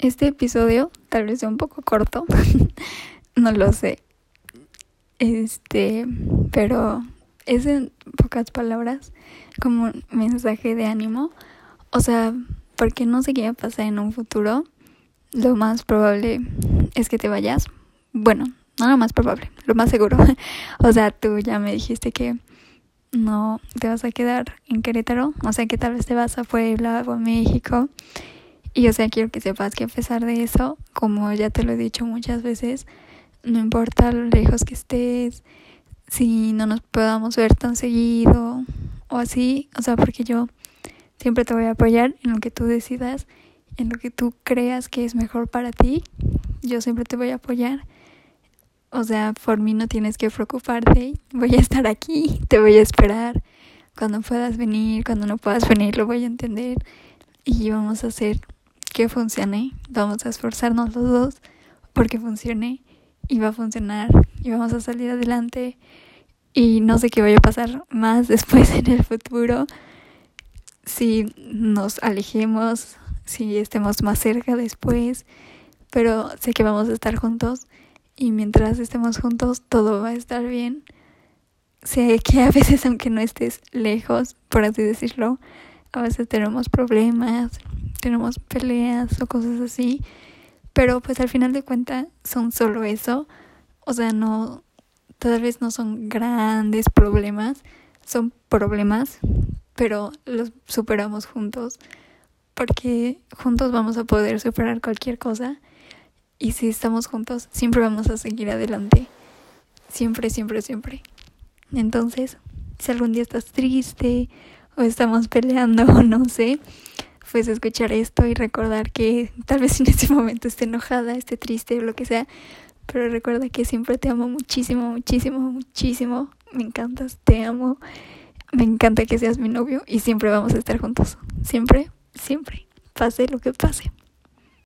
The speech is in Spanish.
Este episodio tal vez sea un poco corto, no lo sé. Este, pero es en pocas palabras como un mensaje de ánimo. O sea, porque no sé qué va a pasar en un futuro. Lo más probable es que te vayas. Bueno, no lo más probable, lo más seguro. o sea, tú ya me dijiste que no te vas a quedar en Querétaro. O sea, que tal vez te vas a Puebla o a México. Y o sea, quiero que sepas que a pesar de eso, como ya te lo he dicho muchas veces, no importa lo lejos que estés, si no nos podamos ver tan seguido o así, o sea, porque yo siempre te voy a apoyar en lo que tú decidas, en lo que tú creas que es mejor para ti, yo siempre te voy a apoyar. O sea, por mí no tienes que preocuparte, voy a estar aquí, te voy a esperar. Cuando puedas venir, cuando no puedas venir, lo voy a entender y vamos a hacer que funcione. Vamos a esforzarnos los dos porque funcione y va a funcionar y vamos a salir adelante y no sé qué vaya a pasar más después en el futuro si nos alejemos, si estemos más cerca después, pero sé que vamos a estar juntos y mientras estemos juntos todo va a estar bien. Sé que a veces aunque no estés lejos, por así decirlo, a veces tenemos problemas, tenemos peleas o cosas así, pero pues al final de cuentas son solo eso, o sea, no, tal vez no son grandes problemas, son problemas, pero los superamos juntos, porque juntos vamos a poder superar cualquier cosa y si estamos juntos siempre vamos a seguir adelante, siempre, siempre, siempre. Entonces, si algún día estás triste o estamos peleando o no sé, pues escuchar esto y recordar que tal vez en ese momento esté enojada, esté triste o lo que sea, pero recuerda que siempre te amo muchísimo, muchísimo, muchísimo. Me encantas, te amo. Me encanta que seas mi novio y siempre vamos a estar juntos. Siempre, siempre. Pase lo que pase.